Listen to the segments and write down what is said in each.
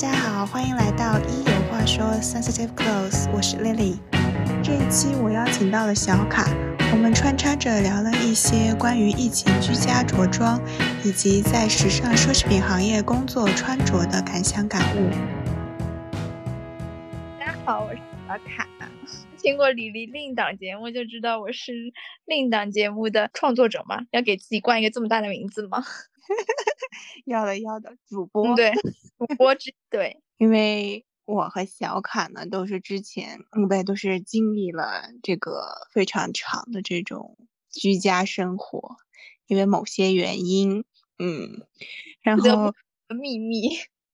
大家好，欢迎来到一有话说 Sensitive Clothes，我是 Lily。这一期我邀请到了小卡，我们穿插着聊了一些关于疫情居家着装，以及在时尚奢侈品行业工作穿着的感想感悟。大家好，我是小卡。听过李黎另档节目就知道我是另档节目的创作者吗？要给自己冠一个这么大的名字吗？要的要的，主播对，主播之对，因为我和小卡呢都是之前，嗯，不都是经历了这个非常长的这种居家生活，因为某些原因，嗯，然后秘密，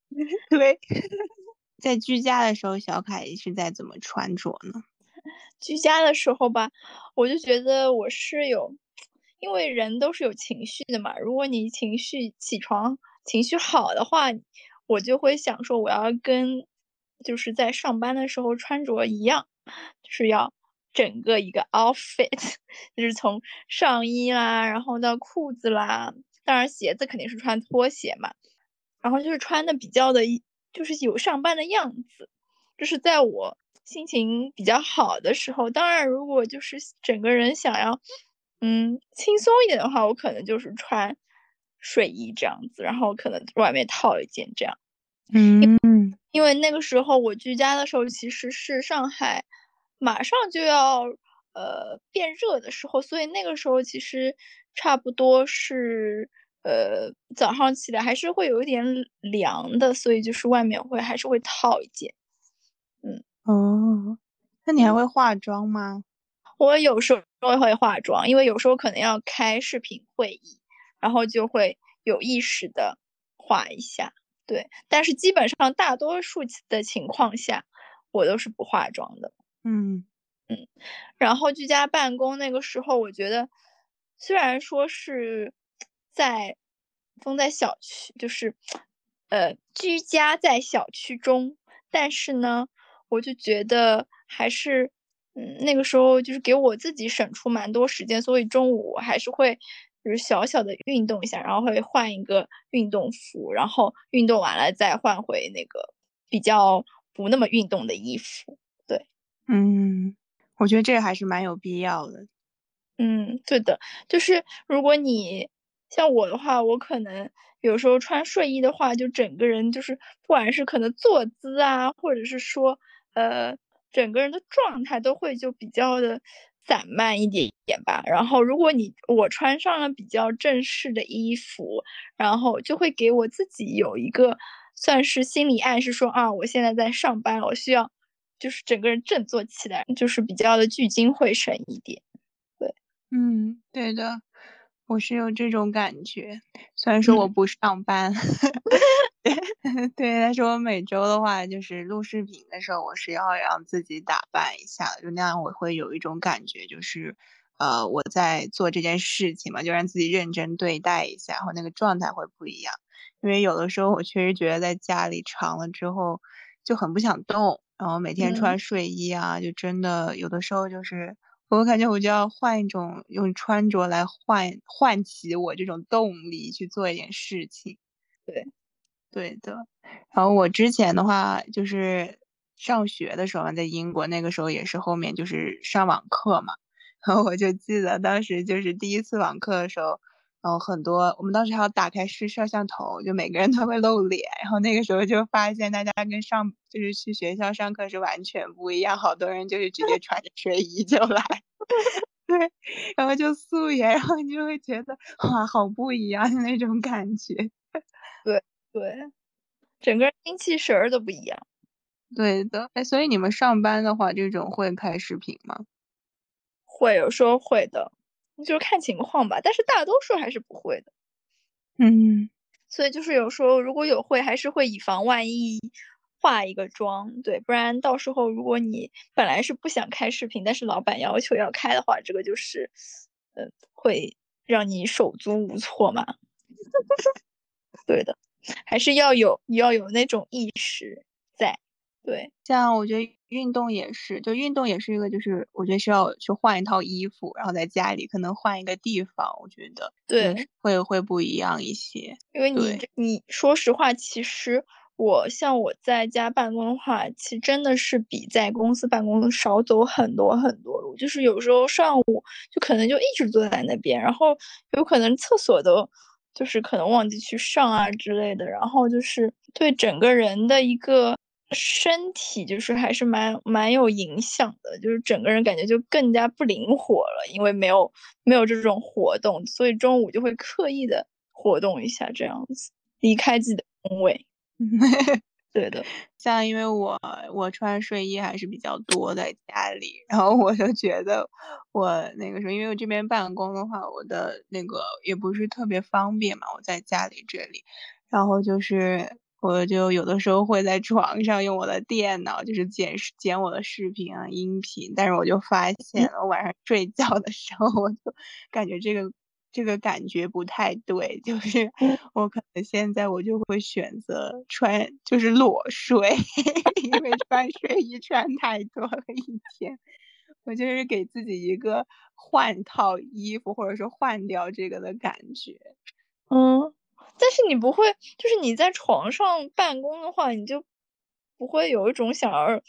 对，在居家的时候，小卡是在怎么穿着呢？居家的时候吧，我就觉得我是有。因为人都是有情绪的嘛，如果你情绪起床情绪好的话，我就会想说我要跟就是在上班的时候穿着一样，就是要整个一个 outfit，就是从上衣啦，然后到裤子啦，当然鞋子肯定是穿拖鞋嘛，然后就是穿的比较的，就是有上班的样子，就是在我心情比较好的时候，当然如果就是整个人想要。嗯，轻松一点的话，我可能就是穿睡衣这样子，然后可能外面套一件这样。嗯，因为那个时候我居家的时候，其实是上海马上就要呃变热的时候，所以那个时候其实差不多是呃早上起来还是会有一点凉的，所以就是外面会还是会套一件。嗯，哦，那你还会化妆吗？我有时候会化妆，因为有时候可能要开视频会议，然后就会有意识的化一下。对，但是基本上大多数的情况下，我都是不化妆的。嗯嗯。然后居家办公那个时候，我觉得虽然说是在封在小区，就是呃居家在小区中，但是呢，我就觉得还是。嗯，那个时候就是给我自己省出蛮多时间，所以中午我还是会就是小小的运动一下，然后会换一个运动服，然后运动完了再换回那个比较不那么运动的衣服。对，嗯，我觉得这还是蛮有必要的。嗯，对的，就是如果你像我的话，我可能有时候穿睡衣的话，就整个人就是不管是可能坐姿啊，或者是说呃。整个人的状态都会就比较的散漫一点点吧。然后，如果你我穿上了比较正式的衣服，然后就会给我自己有一个算是心理暗示，说啊，我现在在上班，我需要就是整个人振作起来，就是比较的聚精会神一点。对，嗯，对的，我是有这种感觉。虽然说我不上班。对，但是我每周的话，就是录视频的时候，我是要让自己打扮一下的，就那样我会有一种感觉，就是，呃，我在做这件事情嘛，就让自己认真对待一下，然后那个状态会不一样。因为有的时候我确实觉得在家里长了之后就很不想动，然后每天穿睡衣啊，就真的有的时候就是，我感觉我就要换一种用穿着来唤唤起我这种动力去做一点事情，对。对的，然后我之前的话就是上学的时候在英国那个时候也是后面就是上网课嘛，然后我就记得当时就是第一次网课的时候，然后很多我们当时还要打开试摄像头，就每个人都会露脸，然后那个时候就发现大家跟上就是去学校上课是完全不一样，好多人就是直接穿着睡衣就来，对，然后就素颜，然后你就会觉得哇，好不一样那种感觉，对。对，整个人精气神儿都不一样。对的，哎，所以你们上班的话，这种会开视频吗？会有时候会的，就是看情况吧。但是大多数还是不会的。嗯，所以就是有时候如果有会，还是会以防万一化一个妆，对，不然到时候如果你本来是不想开视频，但是老板要求要开的话，这个就是，呃，会让你手足无措嘛。对的。还是要有要有那种意识在，对，像我觉得运动也是，就运动也是一个，就是我觉得需要去换一套衣服，然后在家里可能换一个地方，我觉得对会会不一样一些。因为你你说实话，其实我像我在家办公的话，其实真的是比在公司办公少走很多很多路。就是有时候上午就可能就一直坐在那边，然后有可能厕所都就是可能忘记去上啊之类的，然后就是对整个人的一个身体就是还是蛮蛮有影响的，就是整个人感觉就更加不灵活了，因为没有没有这种活动，所以中午就会刻意的活动一下，这样子离开自己的工位。对的，像因为我我穿睡衣还是比较多在家里，然后我就觉得我那个时候，因为我这边办公的话，我的那个也不是特别方便嘛，我在家里这里，然后就是我就有的时候会在床上用我的电脑，就是剪剪我的视频啊音频，但是我就发现，我晚上睡觉的时候，我就感觉这个。这个感觉不太对，就是我可能现在我就会选择穿就是裸睡，因为穿睡衣穿太多了一天，我就是给自己一个换套衣服或者说换掉这个的感觉。嗯，但是你不会，就是你在床上办公的话，你就不会有一种想要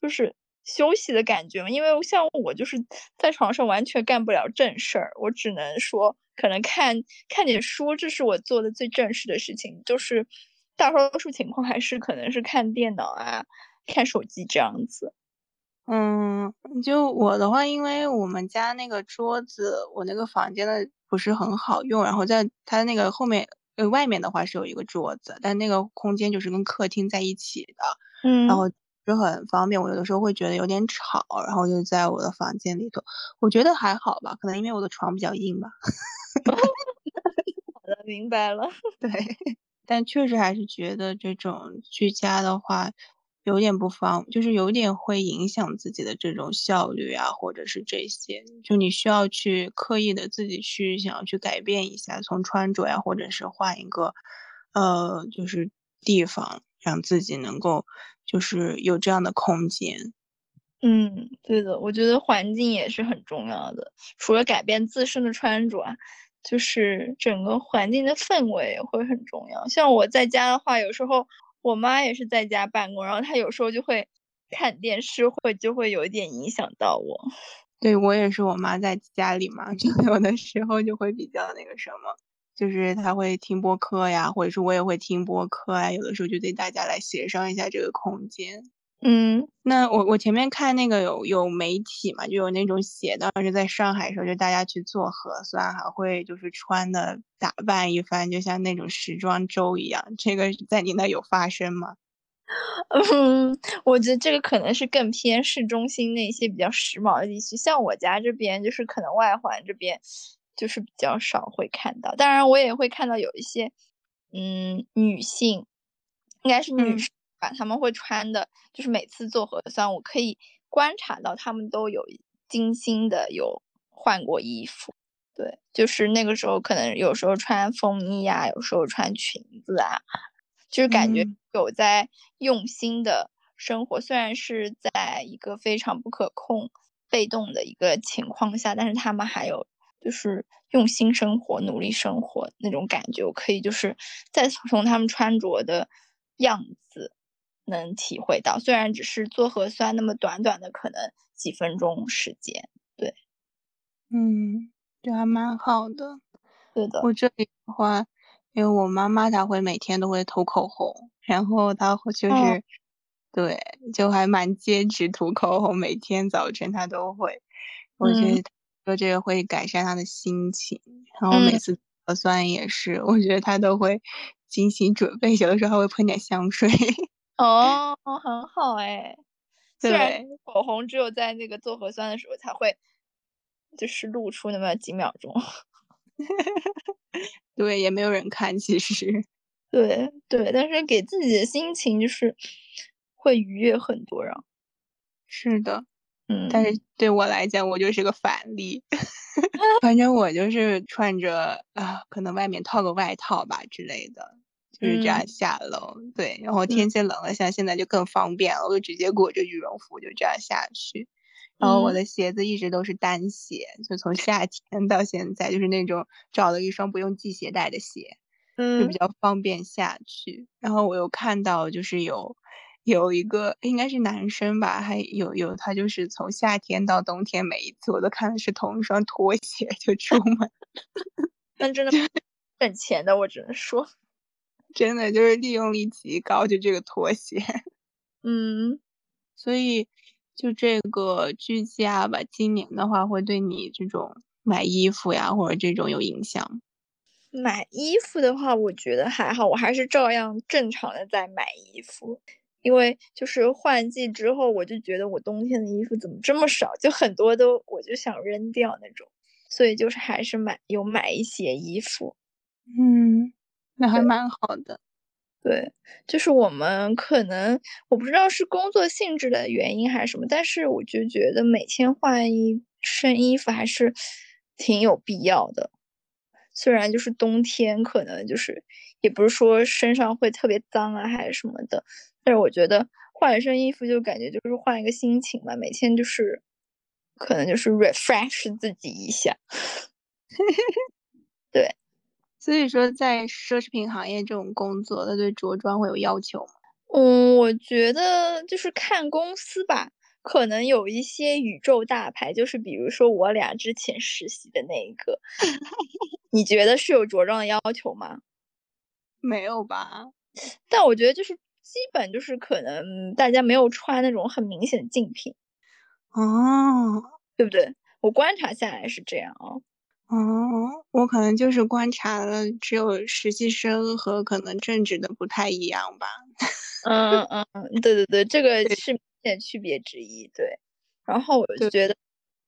就是休息的感觉嘛？因为像我就是在床上完全干不了正事儿，我只能说。可能看看点书，这是我做的最正式的事情。就是大多数情况还是可能是看电脑啊、看手机这样子。嗯，就我的话，因为我们家那个桌子，我那个房间的不是很好用，然后在它那个后面呃外面的话是有一个桌子，但那个空间就是跟客厅在一起的，嗯，然后就很方便。我有的时候会觉得有点吵，然后就在我的房间里头，我觉得还好吧，可能因为我的床比较硬吧。好的，明白了。对，但确实还是觉得这种居家的话，有点不方，就是有点会影响自己的这种效率啊，或者是这些，就你需要去刻意的自己去想要去改变一下，从穿着呀，或者是换一个，呃，就是地方，让自己能够就是有这样的空间。嗯，对的，我觉得环境也是很重要的。除了改变自身的穿着，就是整个环境的氛围也会很重要。像我在家的话，有时候我妈也是在家办公，然后她有时候就会看电视，会就会有一点影响到我。对我也是，我妈在家里嘛，就有的时候就会比较那个什么，就是他会听播客呀，或者是我也会听播客啊，有的时候就得大家来协商一下这个空间。嗯，那我我前面看那个有有媒体嘛，就有那种写当时在上海的时候，就大家去做核酸，还会就是穿的打扮一番，就像那种时装周一样。这个在你那有发生吗？嗯，我觉得这个可能是更偏市中心那些比较时髦的地区，像我家这边就是可能外环这边就是比较少会看到。当然，我也会看到有一些嗯女性，应该是女生。吧，他们会穿的，就是每次做核酸，我可以观察到她们都有精心的有换过衣服。对，就是那个时候可能有时候穿风衣啊，有时候穿裙子啊，就是感觉有在用心的生活。虽然是在一个非常不可控、被动的一个情况下，但是他们还有就是用心生活、努力生活那种感觉。我可以就是再从他们穿着的样子。能体会到，虽然只是做核酸那么短短的可能几分钟时间，对，嗯，就还蛮好的。对的，我这里的话，因为我妈妈她会每天都会涂口红，然后她会就是，对，就还蛮坚持涂口红，每天早晨她都会。我觉得说这个会改善他的心情，然后每次核酸也是，我觉得他都会精心准备，有的时候还会喷点香水。哦，很好哎。虽然口红只有在那个做核酸的时候才会，就是露出那么几秒钟。对，也没有人看，其实。对对，但是给自己的心情就是会愉悦很多，然后。是的，嗯。但是对我来讲，我就是个反例。反正我就是穿着啊，可能外面套个外套吧之类的。就是这样下楼，对，然后天气冷了，像现在就更方便了，我就直接裹着羽绒服就这样下去。然后我的鞋子一直都是单鞋，就从夏天到现在就是那种找了一双不用系鞋带的鞋。就比较方便下去。然后我又看到就是有有一个应该是男生吧，还有有他就是从夏天到冬天每一次我都看的是同一双拖鞋就出门，那真的省钱的，我只能说，真的就是利用率极高，就这个拖鞋。嗯，所以就这个居家吧，今年的话会对你这种买衣服呀或者这种有影响。买衣服的话，我觉得还好，我还是照样正常的在买衣服，因为就是换季之后，我就觉得我冬天的衣服怎么这么少，就很多都我就想扔掉那种，所以就是还是买有买一些衣服，嗯，那还蛮好的。对，就是我们可能我不知道是工作性质的原因还是什么，但是我就觉得每天换一身衣服还是挺有必要的。虽然就是冬天，可能就是也不是说身上会特别脏啊，还是什么的，但是我觉得换一身衣服就感觉就是换一个心情嘛，每天就是可能就是 refresh 自己一下。对，所以说在奢侈品行业这种工作，它对着装会有要求吗？嗯，我觉得就是看公司吧，可能有一些宇宙大牌，就是比如说我俩之前实习的那一个。你觉得是有着装的要求吗？没有吧，但我觉得就是基本就是可能大家没有穿那种很明显的竞品，哦，对不对？我观察下来是这样啊。哦，我可能就是观察了只有实习生和可能正职的不太一样吧。嗯嗯嗯，对对对，这个 是明显区别之一。对，然后我就觉得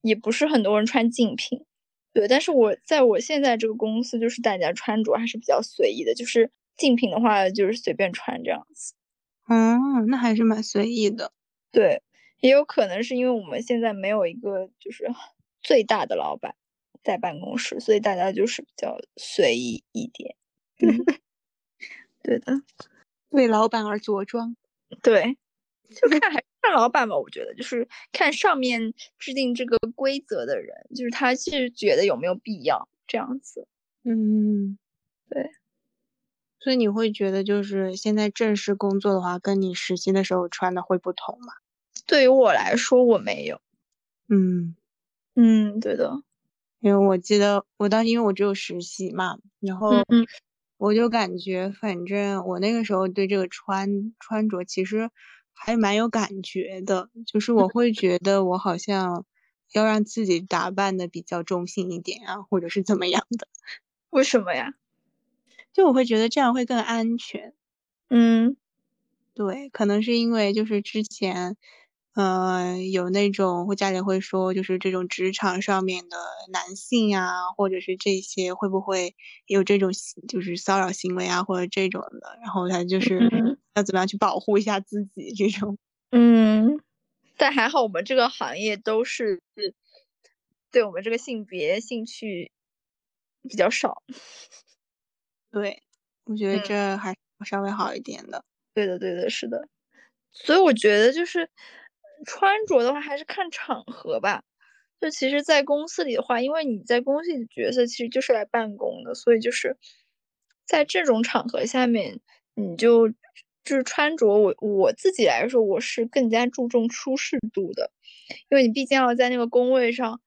也不是很多人穿竞品。对，但是我在我现在这个公司，就是大家穿着还是比较随意的，就是竞品的话就是随便穿这样子。嗯，那还是蛮随意的。对，也有可能是因为我们现在没有一个就是最大的老板在办公室，所以大家就是比较随意一点。对的，为老板而着装。对，就看还。看老板吧，我觉得就是看上面制定这个规则的人，就是他是觉得有没有必要这样子。嗯，对。所以你会觉得，就是现在正式工作的话，跟你实习的时候穿的会不同吗？对于我来说，我没有。嗯嗯，对的。因为我记得我当时因为我只有实习嘛，然后我就感觉，反正我那个时候对这个穿穿着其实。还蛮有感觉的，就是我会觉得我好像要让自己打扮的比较中性一点啊，或者是怎么样的？为什么呀？就我会觉得这样会更安全。嗯，对，可能是因为就是之前。呃，有那种会家里会说，就是这种职场上面的男性啊，或者是这些会不会有这种就是骚扰行为啊，或者这种的，然后他就是要怎么样去保护一下自己这种。嗯，但还好我们这个行业都是对我们这个性别兴趣比较少。对，我觉得这还稍微好一点的。对的，对的，是的。所以我觉得就是。穿着的话还是看场合吧，就其实，在公司里的话，因为你在公司里的角色其实就是来办公的，所以就是在这种场合下面，你就就是穿着，我我自己来说，我是更加注重舒适度的，因为你毕竟要在那个工位上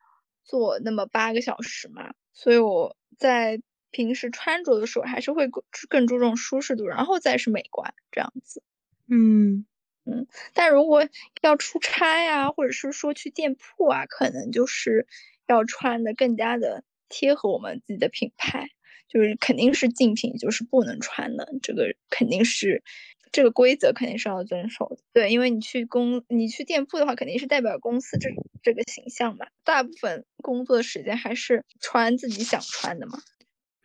坐那么八个小时嘛，所以我在平时穿着的时候还是会更注重舒适度，然后再是美观这样子，嗯。嗯，但如果要出差呀，或者是说去店铺啊，可能就是要穿的更加的贴合我们自己的品牌，就是肯定是竞品，就是不能穿的，这个肯定是这个规则肯定是要遵守的。对，因为你去公你去店铺的话，肯定是代表公司这这个形象嘛，大部分工作的时间还是穿自己想穿的嘛。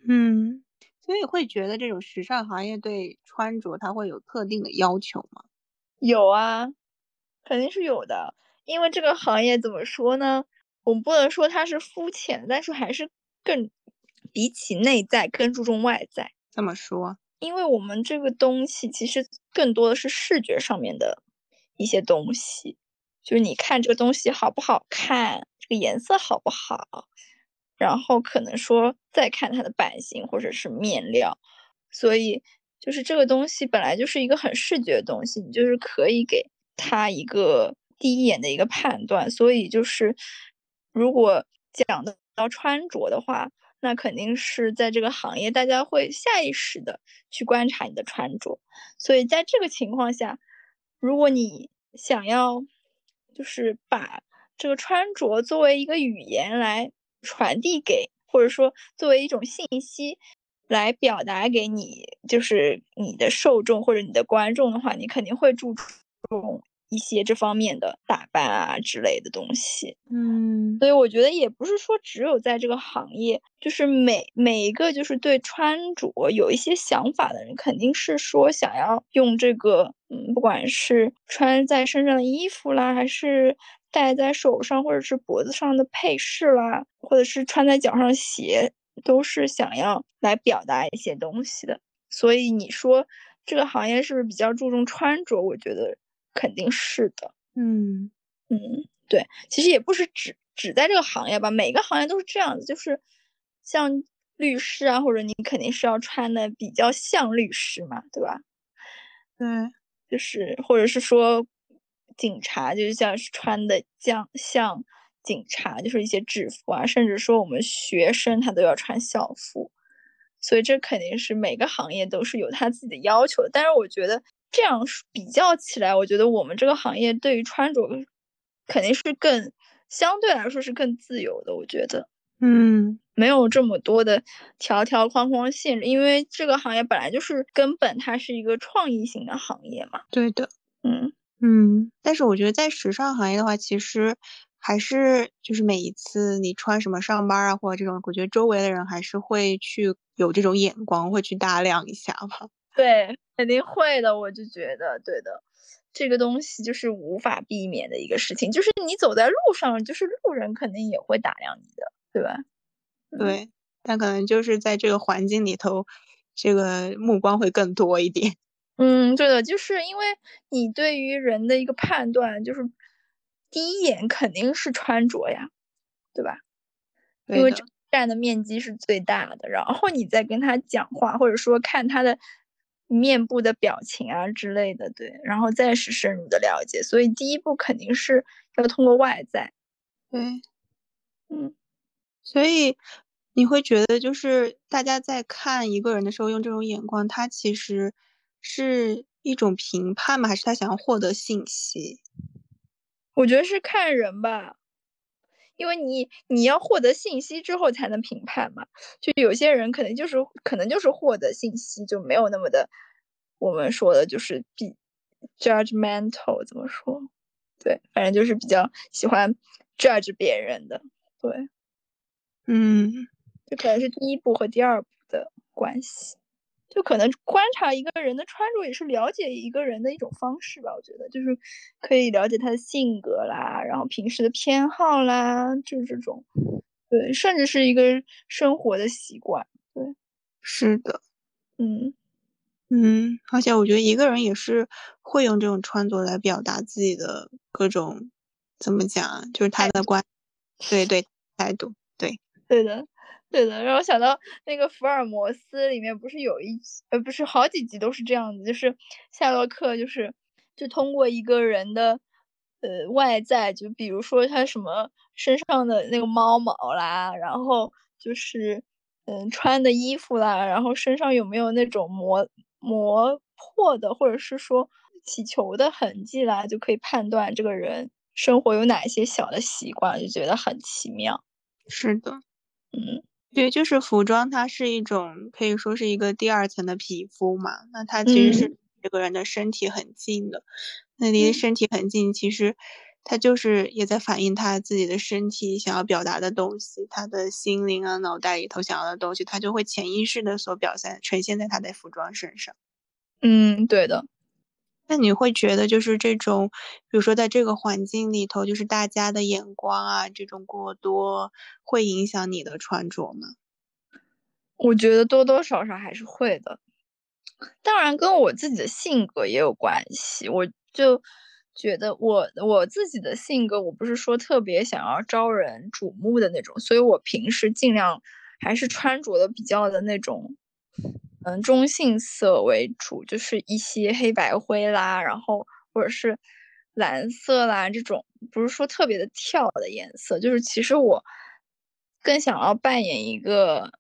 嗯，所以会觉得这种时尚行业对穿着它会有特定的要求吗？有啊，肯定是有的，因为这个行业怎么说呢？我们不能说它是肤浅，但是还是更比起内在更注重外在。怎么说？因为我们这个东西其实更多的是视觉上面的一些东西，就是你看这个东西好不好看，这个颜色好不好，然后可能说再看它的版型或者是面料，所以就是这个东西本来就是一个很视觉的东西，你就是可以给它一个第一眼的一个判断。所以就是如果讲到穿着的话，那肯定是在这个行业，大家会下意识的去观察你的穿着。所以在这个情况下，如果你想要就是把这个穿着作为一个语言来传递给，或者说作为一种信息来表达给你，就是你的受众或者你的观众的话，你肯定会注重。一些这方面的打扮啊之类的东西，嗯，所以我觉得也不是说只有在这个行业，就是每每一个就是对穿着有一些想法的人，肯定是说想要用这个，嗯，不管是穿在身上的衣服啦，还是戴在手上或者是脖子上的配饰啦，或者是穿在脚上鞋，都是想要来表达一些东西的。所以你说这个行业是不是比较注重穿着？我觉得。肯定是的，嗯嗯，对，其实也不是只只在这个行业吧，每个行业都是这样子，就是像律师啊，或者你肯定是要穿的比较像律师嘛，对吧？对，就是或者是说警察，就是像是穿的像像警察，就是一些制服啊，甚至说我们学生他都要穿校服，所以这肯定是每个行业都是有他自己的要求的，但是我觉得。这样比较起来，我觉得我们这个行业对于穿着肯定是更相对来说是更自由的。我觉得，嗯，没有这么多的条条框框限制，因为这个行业本来就是根本它是一个创意型的行业嘛。对的，嗯嗯。但是我觉得在时尚行业的话，其实还是就是每一次你穿什么上班啊，或者这种，我觉得周围的人还是会去有这种眼光，会去打量一下吧。对。肯定会的，我就觉得对的，这个东西就是无法避免的一个事情，就是你走在路上，就是路人肯定也会打量你的，对吧？对，但可能就是在这个环境里头，这个目光会更多一点。嗯，对的，就是因为你对于人的一个判断，就是第一眼肯定是穿着呀，对吧？因为占的面积是最大的，然后你再跟他讲话，或者说看他的。面部的表情啊之类的，对，然后再是深入的了解，所以第一步肯定是要通过外在，对，嗯，所以你会觉得就是大家在看一个人的时候用这种眼光，他其实是一种评判吗？还是他想要获得信息？我觉得是看人吧。因为你你要获得信息之后才能评判嘛，就有些人可能就是可能就是获得信息就没有那么的，我们说的就是比 judgmental 怎么说？对，反正就是比较喜欢 judge 别人的，对，嗯，这可能是第一步和第二步的关系。就可能观察一个人的穿着，也是了解一个人的一种方式吧。我觉得就是可以了解他的性格啦，然后平时的偏好啦，就是这种，对，甚至是一个生活的习惯。对，是的，嗯嗯，而且我觉得一个人也是会用这种穿着来表达自己的各种，怎么讲，就是他的观，对对，态度，对，对的。对的，让我想到那个福尔摩斯里面不是有一，呃，不是好几集都是这样子，就是夏洛克就是就通过一个人的呃外在，就比如说他什么身上的那个猫毛啦，然后就是嗯穿的衣服啦，然后身上有没有那种磨磨破的或者是说起球的痕迹啦，就可以判断这个人生活有哪些小的习惯，就觉得很奇妙。是的，嗯。对，就是服装，它是一种可以说是一个第二层的皮肤嘛。那它其实是这个人的身体很近的，那离身体很近，其实它就是也在反映他自己的身体想要表达的东西，他的心灵啊、脑袋里头想要的东西，他就会潜意识的所表现呈现在他的服装身上。嗯，对的。那你会觉得就是这种，比如说在这个环境里头，就是大家的眼光啊，这种过多会影响你的穿着吗？我觉得多多少少还是会的，当然跟我自己的性格也有关系。我就觉得我我自己的性格，我不是说特别想要招人瞩目的那种，所以我平时尽量还是穿着的比较的那种嗯中性色为主，就是一些黑白灰啦，然后或者是蓝色啦这种，不是说特别的跳的颜色，就是其实我更想要扮演一个，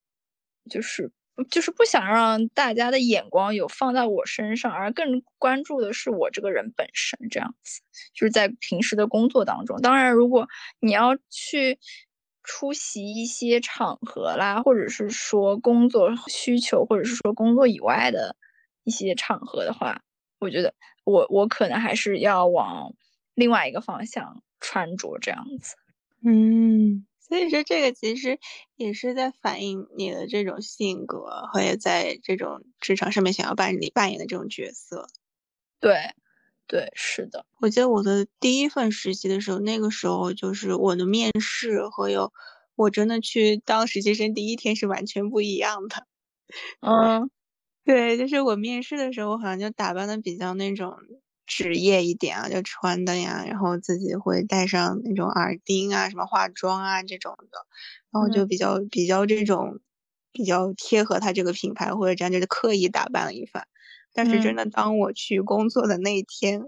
就是就是不想让大家的眼光有放在我身上，而更关注的是我这个人本身这样子，就是在平时的工作当中。当然，如果你要去。出席一些场合啦，或者是说工作需求，或者是说工作以外的一些场合的话，我觉得我我可能还是要往另外一个方向穿着这样子。嗯，所以说这个其实也是在反映你的这种性格，和也在这种职场上面想要扮你扮演的这种角色。对。对，是的。我记得我的第一份实习的时候，那个时候就是我的面试和有我真的去当实习生第一天是完全不一样的。嗯，对，就是我面试的时候，我好像就打扮的比较那种职业一点啊，就穿的呀，然后自己会戴上那种耳钉啊，什么化妆啊这种的，然后就比较比较这种比较贴合他这个品牌或者这样，就是刻意打扮了一番。但是真的，当我去工作的那一天，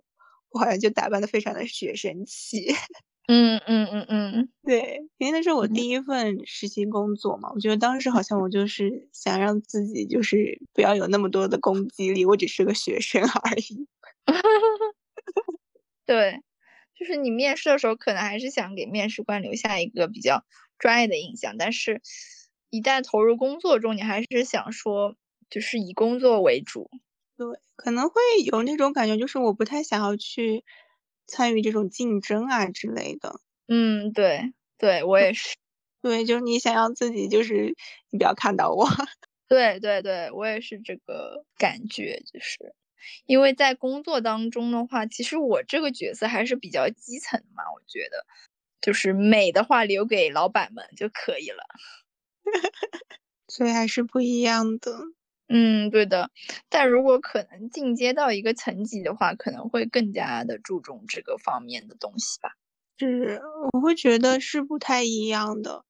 我好像就打扮的非常的学生气。嗯嗯嗯嗯，对，因为那是我第一份实习工作嘛，我觉得当时好像我就是想让自己就是不要有那么多的攻击力，我只是个学生而已。对，就是你面试的时候可能还是想给面试官留下一个比较专业的印象，但是一旦投入工作中，你还是想说就是以工作为主。对，可能会有那种感觉，就是我不太想要去参与这种竞争啊之类的。嗯，对，对我也是。对，就是你想要自己，就是你不要看到我。对对对，我也是这个感觉，就是因为在工作当中的话，其实我这个角色还是比较基层的嘛，我觉得就是美的话留给老板们就可以了。所以还是不一样的。嗯，对的，但如果可能进阶到一个层级的话，可能会更加的注重这个方面的东西吧。是，我会觉得是不太一样的，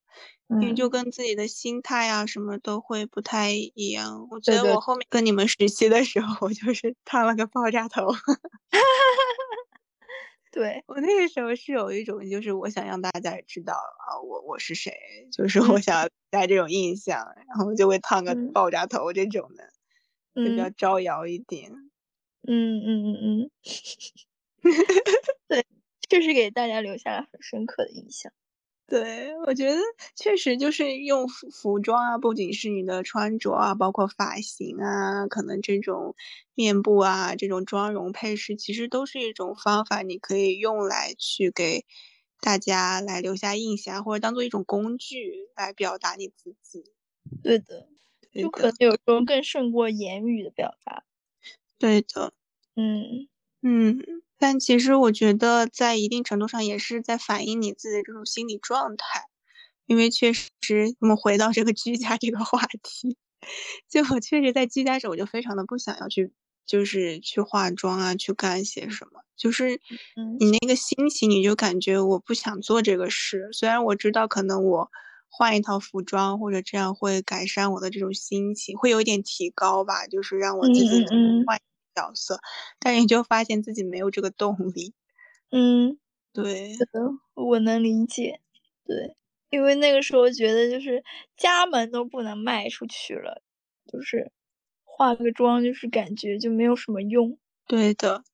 因为就跟自己的心态啊什么都会不太一样。我觉得我后面跟你们实习的时候，我就是烫了个爆炸头。对我那个时候是有一种，就是我想让大家知道啊，我我是谁，就 是我想带这种印象，然后就会烫个爆炸头这种的，就比较招摇一点。嗯嗯嗯嗯，对，确实给大家留下了很深刻的印象。对，我觉得确实就是用服服装啊，不仅是你的穿着啊，包括发型啊，可能这种面部啊，这种妆容配饰，其实都是一种方法，你可以用来去给大家来留下印象，或者当做一种工具来表达你自己。对的，就可能有时候更胜过言语的表达。对的，嗯嗯。但其实我觉得，在一定程度上也是在反映你自己的这种心理状态，因为确实，我们回到这个居家这个话题，就我确实在居家时，我就非常的不想要去，就是去化妆啊，去干些什么，就是你那个心情，你就感觉我不想做这个事。虽然我知道可能我换一套服装或者这样会改善我的这种心情，会有一点提高吧，就是让我自己换。角色，但你就发现自己没有这个动力。嗯，对，我能理解。对，因为那个时候觉得就是家门都不能迈出去了，就是化个妆，就是感觉就没有什么用。对的，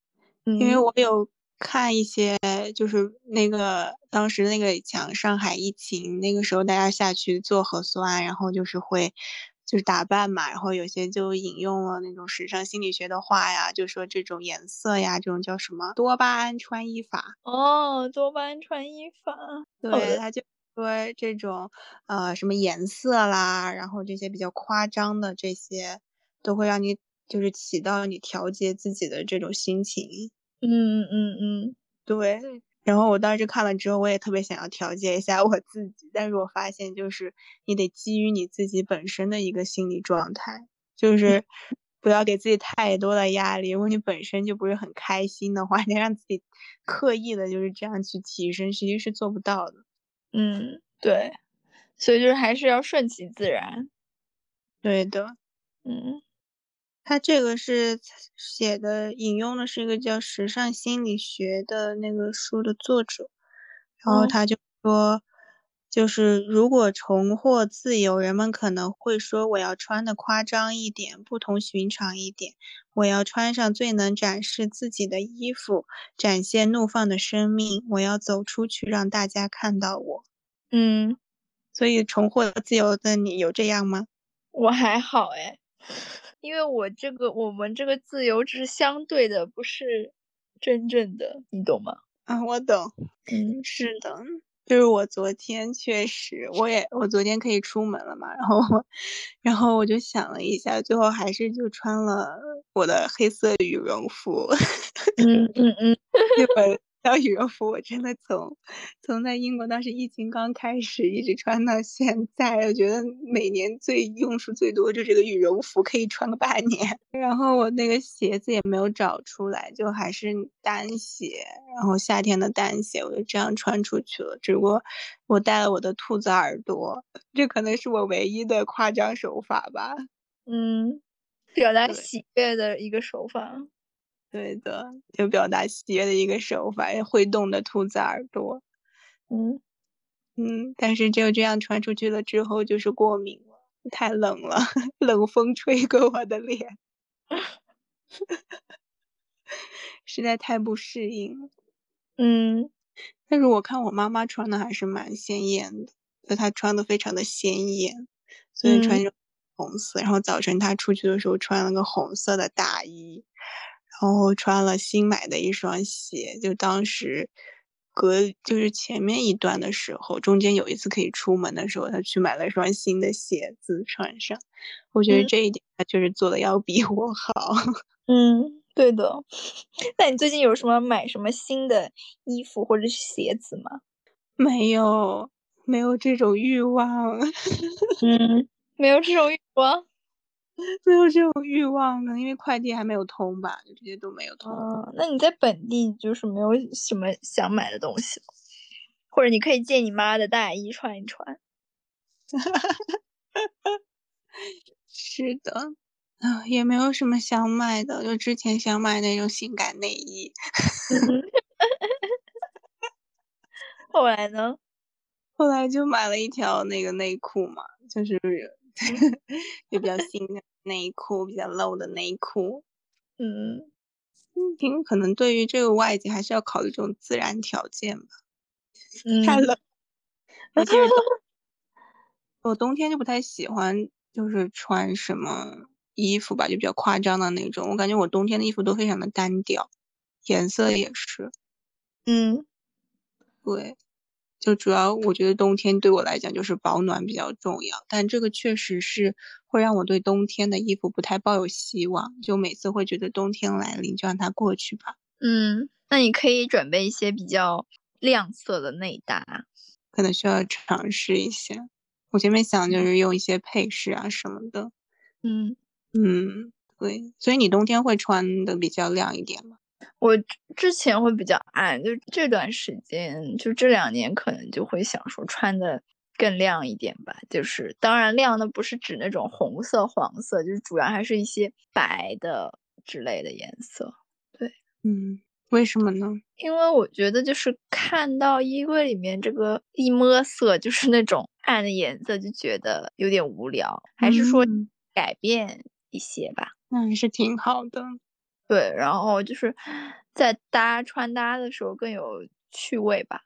因为我有看一些，就是那个当时那个讲上海疫情那个时候，大家下去做核酸，然后就是会。就是打扮嘛，然后有些就引用了那种时尚心理学的话呀，就说这种颜色呀，这种叫什么多巴胺穿衣法哦，多巴胺穿衣法，对，他就说这种呃什么颜色啦，然后这些比较夸张的这些，都会让你就是起到你调节自己的这种心情。嗯嗯嗯，对。然后我当时看了之后，我也特别想要调节一下我自己，但是我发现就是你得基于你自己本身的一个心理状态，就是不要给自己太多的压力。如果你本身就不是很开心的话，你让自己刻意的就是这样去提升，实际是做不到的。嗯，对，所以就是还是要顺其自然。对的，嗯。他这个是写的，引用的是一个叫《时尚心理学》的那个书的作者，然后他就说。就是如果重获自由，人们可能会说我要穿的夸张一点，不同寻常一点。我要穿上最能展示自己的衣服，展现怒放的生命。我要走出去，让大家看到我。嗯，所以重获自由的你有这样吗？我还好哎，因为我这个我们这个自由只是相对的，不是真正的，你懂吗？啊，我懂。嗯，是的。就是我昨天确实，我也我昨天可以出门了嘛，然后，然后我就想了一下，最后还是就穿了我的黑色羽绒服。嗯 嗯嗯，那本。小羽绒服我真的从从在英国当时疫情刚开始一直穿到现在，我觉得每年最用处最多就这个羽绒服可以穿个半年。然后我那个鞋子也没有找出来，就还是单鞋，然后夏天的单鞋我就这样穿出去了。只不过我带了我的兔子耳朵，这可能是我唯一的夸张手法吧。嗯，表达喜悦的一个手法。对的，有表达喜悦的一个手法，会动的兔子耳朵。嗯嗯，但是就这样传出去了之后，就是过敏了，太冷了，冷风吹过我的脸，实在太不适应了。嗯，但是我看我妈妈穿的还是蛮鲜艳的，就她穿的非常的鲜艳，所以穿着红色。然后早晨她出去的时候穿了个红色的大衣。然后穿了新买的一双鞋，就当时隔就是前面一段的时候，中间有一次可以出门的时候，他去买了一双新的鞋子穿上。我觉得这一点他确实做的要比我好。嗯，对的。那你最近有什么买什么新的衣服或者是鞋子吗？没有，没有这种欲望。嗯，没有这种欲望。没有这种欲望呢，因为快递还没有通吧，就这些都没有通。那你在本地就是没有什么想买的东西，或者你可以借你妈的大衣穿一穿。是的，啊，也没有什么想买的，就之前想买那种性感内衣。后来呢？后来就买了一条那个内裤嘛，就是。也比较新的内裤，比较露的内裤。嗯，嗯，可能对于这个外界还是要考虑这种自然条件吧。嗯，太冷，尤其是冬，我冬天就不太喜欢，就是穿什么衣服吧，就比较夸张的那种。我感觉我冬天的衣服都非常的单调，颜色也是。嗯，对。就主要我觉得冬天对我来讲就是保暖比较重要，但这个确实是会让我对冬天的衣服不太抱有希望，就每次会觉得冬天来临就让它过去吧。嗯，那你可以准备一些比较亮色的内搭，可能需要尝试一下。我前面想就是用一些配饰啊什么的。嗯嗯，对，所以你冬天会穿的比较亮一点吗？我之前会比较暗，就这段时间，就这两年可能就会想说穿的更亮一点吧。就是当然亮的不是指那种红色、黄色，就是主要还是一些白的之类的颜色。对，嗯，为什么呢？因为我觉得就是看到衣柜里面这个一摸色就是那种暗的颜色，就觉得有点无聊，还是说改变一些吧。那还是挺好的。对，然后就是在搭穿搭的时候更有趣味吧。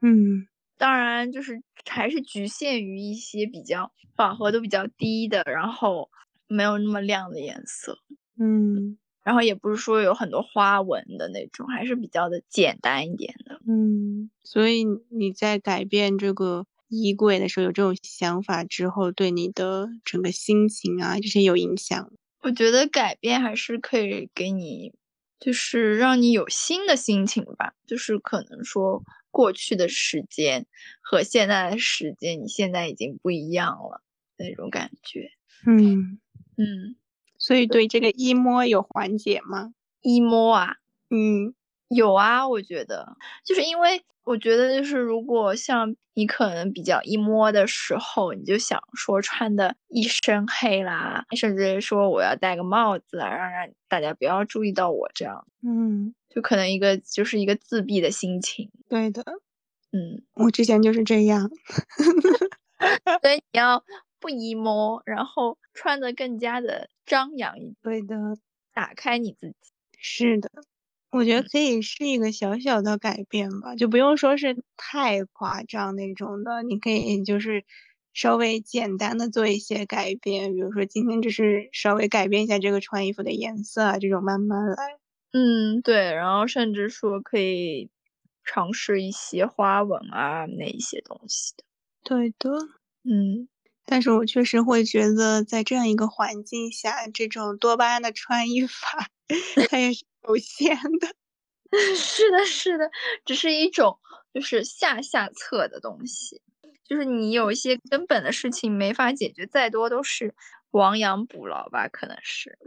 嗯，当然就是还是局限于一些比较饱和度比较低的，然后没有那么亮的颜色。嗯，然后也不是说有很多花纹的那种，还是比较的简单一点的。嗯，所以你在改变这个衣柜的时候有这种想法之后，对你的整个心情啊这些有影响？我觉得改变还是可以给你，就是让你有新的心情吧。就是可能说过去的时间和现在的时间，你现在已经不一样了那种感觉。嗯。嗯，所以对这个。emo 有缓解吗？emo 啊，嗯，有啊，我觉得。就是因为我觉得就是如果像你可能比较一摸的时候，你就想说穿的一身黑啦，甚至说我要戴个帽子啊，让让大家不要注意到我这样，嗯，就可能一个就是一个自闭的心情。对的，嗯，我之前就是这样。所以你要不 emo，然后穿的更加的张扬一点，对的，打开你自己。是的。我觉得可以是一个小小的改变吧，就不用说是太夸张那种的。你可以就是稍微简单的做一些改变，比如说今天只是稍微改变一下这个穿衣服的颜色啊，这种慢慢来。嗯，对，然后甚至说可以尝试一些花纹啊那一些东西的。对的，嗯，但是我确实会觉得在这样一个环境下，这种多巴胺的穿衣法它也是。有限的，是的，是的，只是一种就是下下策的东西，就是你有一些根本的事情没法解决，再多都是亡羊补牢吧，可能是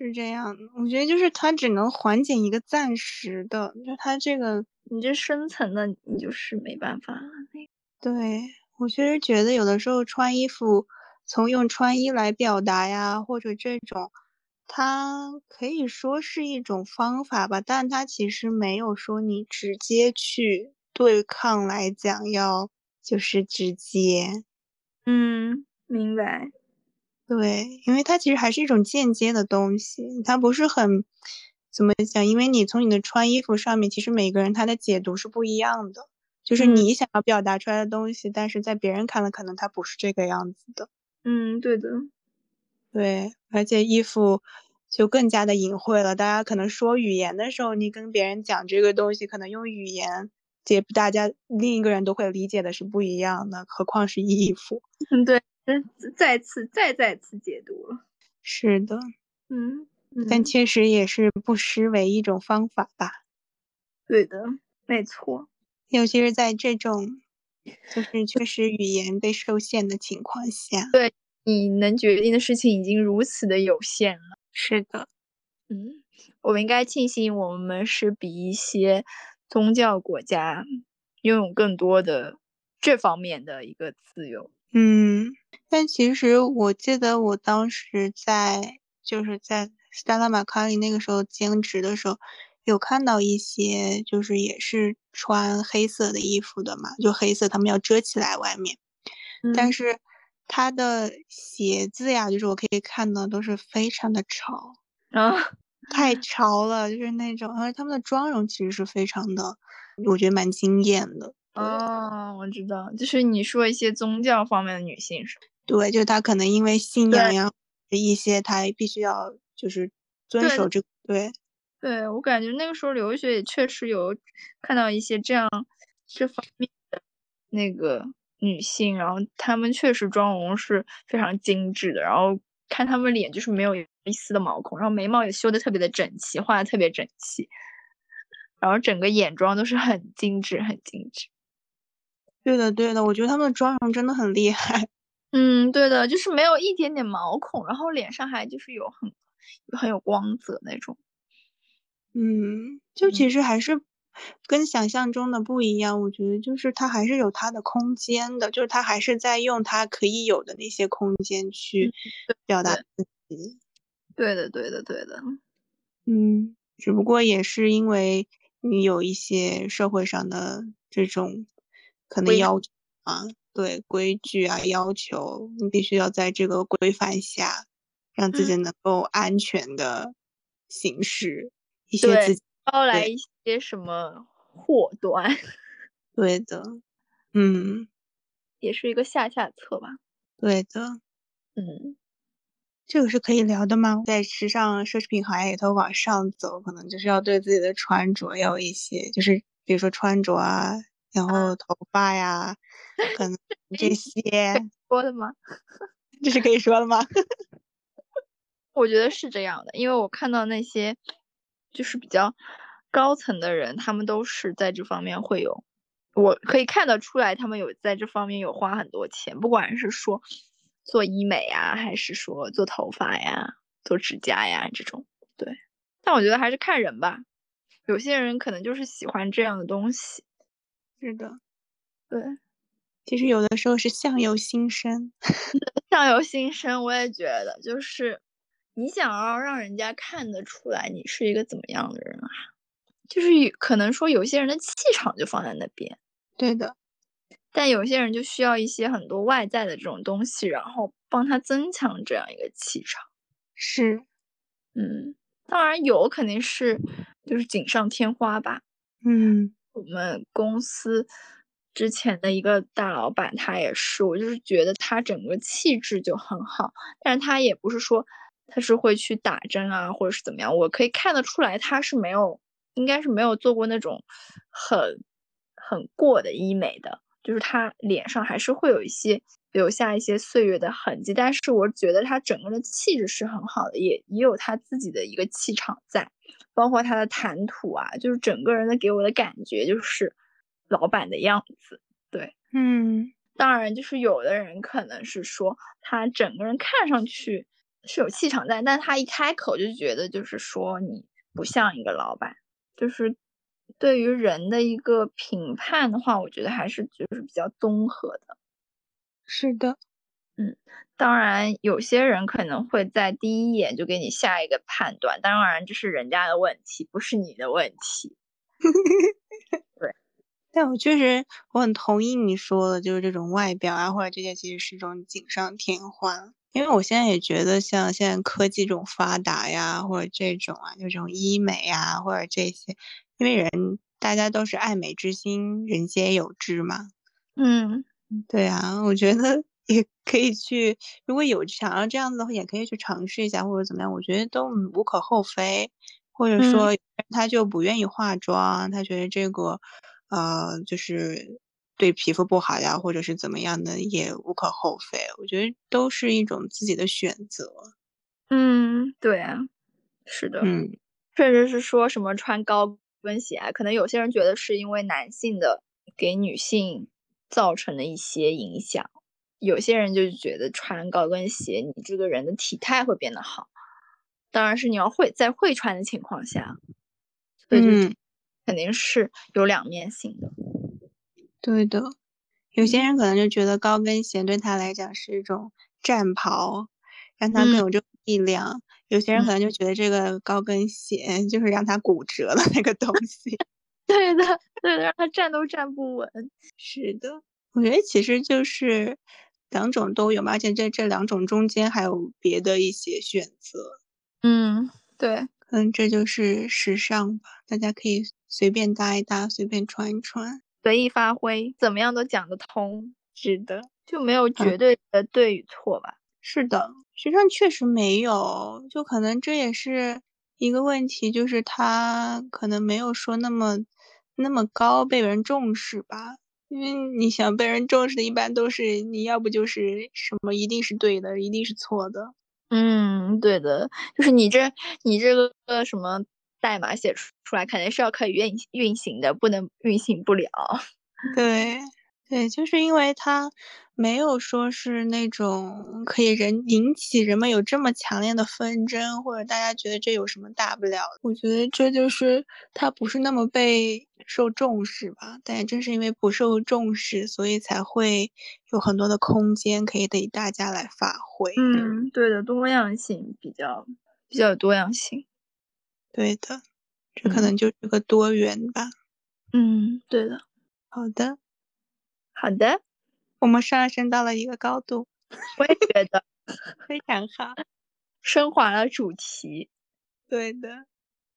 是这样的。我觉得就是它只能缓解一个暂时的，就它这个你这深层的你就是没办法。对我确实觉得有的时候穿衣服从用穿衣来表达呀，或者这种。它可以说是一种方法吧，但它其实没有说你直接去对抗来讲要就是直接，嗯，明白，对，因为它其实还是一种间接的东西，它不是很怎么讲，因为你从你的穿衣服上面，其实每个人他的解读是不一样的，就是你想要表达出来的东西，但是在别人看来可能它不是这个样子的，嗯，对的。对，而且衣服就更加的隐晦了。大家可能说语言的时候，你跟别人讲这个东西，可能用语言解，大家另一个人都会理解的是不一样的，何况是衣服。嗯，对，再次再再次解读了。是的，嗯，但确实也是不失为一种方法吧。对的，没错。尤其是在这种就是确实语言被受限的情况下。对。你能决定的事情已经如此的有限了。是的，嗯，我们应该庆幸我们是比一些宗教国家拥有更多的这方面的一个自由。嗯，但其实我记得我当时在就是在斯达拉马卡里那个时候兼职的时候，有看到一些就是也是穿黑色的衣服的嘛，就黑色，他们要遮起来外面，但是。他的鞋子呀，就是我可以看到都是非常的潮啊，太潮了，就是那种，而且他们的妆容其实是非常的，我觉得蛮惊艳的。哦，我知道，就是你说一些宗教方面的女性是？对，就是她可能因为信仰呀，一些她必须要就是遵守这，对，对我感觉那个时候留学也确实有看到一些这样这方面的那个。女性，然后她们确实妆容是非常精致的，然后看她们脸就是没有一丝的毛孔，然后眉毛也修的特别的整齐，画的特别整齐，然后整个眼妆都是很精致，很精致。对的，对的，我觉得他们的妆容真的很厉害。嗯，对的，就是没有一点点毛孔，然后脸上还就是有很很有光泽那种。嗯，就其实还是。跟想象中的不一样，我觉得就是他还是有他的空间的，就是他还是在用他可以有的那些空间去表达自己。对的，对的，对的。嗯，只不过也是因为你有一些社会上的这种可能要求啊，对规矩啊要求，你必须要在这个规范下，让自己能够安全的行事一些自己。招来一些什么祸端？对的，嗯，也是一个下下策吧。对的，嗯，这个是可以聊的吗？在时尚奢侈品行业里头往上走，可能就是要对自己的穿着要有一些，就是比如说穿着啊，然后头发呀，可能 这些说的吗？这是可以说的吗？我觉得是这样的，因为我看到那些。就是比较高层的人，他们都是在这方面会有，我可以看得出来，他们有在这方面有花很多钱，不管是说做医美呀，还是说做头发呀、做指甲呀这种。对，但我觉得还是看人吧，有些人可能就是喜欢这样的东西。是的，对。其实有的时候是相由心生，相由心生，我也觉得，就是你想要让人家看得出来你是一个怎么样的人啊，就是可能说有些人的气场就放在那边，对的，但有些人就需要一些很多外在的这种东西，然后帮他增强这样一个气场。是，嗯，当然有肯定是就是锦上添花吧。嗯，我们公司。之前的一个大老板，他也是，我就是觉得他整个气质就很好，但是他也不是说他是会去打针啊，或者是怎么样，我可以看得出来他是没有，应该是没有做过那种很很过的医美的，就是他脸上还是会有一些留下一些岁月的痕迹，但是我觉得他整个的气质是很好的，也也有他自己的一个气场在，包括他的谈吐啊，就是整个人的给我的感觉就是。老板的样子，对，嗯，当然就是有的人可能是说他整个人看上去是有气场在，但他一开口就觉得就是说你不像一个老板，就是对于人的一个评判的话，我觉得还是就是比较综合的。是的，嗯，当然有些人可能会在第一眼就给你下一个判断，当然这是人家的问题，不是你的问题。对。但我确实，我很同意你说的，就是这种外表啊，或者这些其实是一种锦上添花。因为我现在也觉得，像现在科技这种发达呀，或者这种啊，就这种医美啊，或者这些，因为人大家都是爱美之心，人皆有之嘛。嗯，对啊，我觉得也可以去，如果有想要这样子的话，也可以去尝试一下，或者怎么样，我觉得都无可厚非。或者说他就不愿意化妆，他觉得这个。呃，就是对皮肤不好呀，或者是怎么样的，也无可厚非。我觉得都是一种自己的选择。嗯，对啊，是的，嗯，甚至是说什么穿高跟鞋啊，可能有些人觉得是因为男性的给女性造成的一些影响，有些人就觉得穿高跟鞋，你这个人的体态会变得好。当然是你要会在会穿的情况下，嗯。肯定是有两面性的，对的。有些人可能就觉得高跟鞋对他来讲是一种战袍，让他更有这种力量；有些人可能就觉得这个高跟鞋 就是让他骨折的那个东西。对的，对的，让他站都站不稳。是的，我觉得其实就是两种都有嘛，而且这这两种中间还有别的一些选择。嗯，对。嗯，这就是时尚吧，大家可以随便搭一搭，随便穿一穿，随意发挥，怎么样都讲得通。是的，就没有绝对的对与错吧？是的，时尚确实没有，就可能这也是一个问题，就是他可能没有说那么那么高被人重视吧。因为你想被人重视的，一般都是你要不就是什么一定是对的，一定是错的。嗯，对的，就是你这你这个什么代码写出出来，肯定是要可以运运行的，不能运行不了。对，对，就是因为它没有说是那种可以人引起人们有这么强烈的纷争，或者大家觉得这有什么大不了。我觉得这就是它不是那么被。受重视吧，但也正是因为不受重视，所以才会有很多的空间可以给大家来发挥。嗯，对的，多样性比较比较有多样性。对的，这可能就是个多元吧。嗯，对的。好的，好的，我们上升到了一个高度。我也觉得非常好，升华了主题。对的，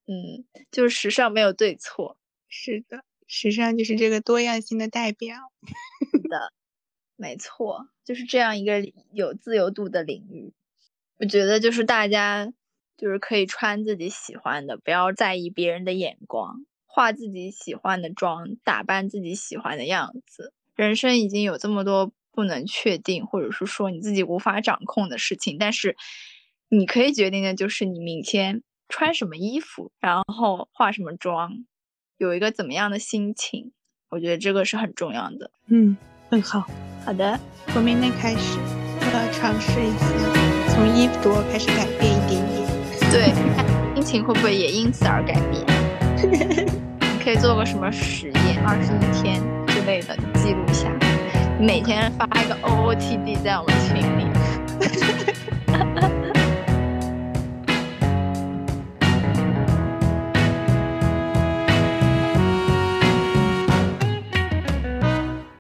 嗯，就是时尚没有对错。是的，时尚就是这个多样性的代表。的，没错，就是这样一个有自由度的领域。我觉得就是大家就是可以穿自己喜欢的，不要在意别人的眼光，化自己喜欢的妆，打扮自己喜欢的样子。人生已经有这么多不能确定，或者是说你自己无法掌控的事情，但是你可以决定的就是你明天穿什么衣服，然后化什么妆。有一个怎么样的心情，我觉得这个是很重要的。嗯，很好。好的，从明天开始，我要尝试一下，从衣着开始改变一点点。对，心情会不会也因此而改变？你可以做个什么实验，二十一天之类的记录一下，每天发一个 OOTD 在我们群里。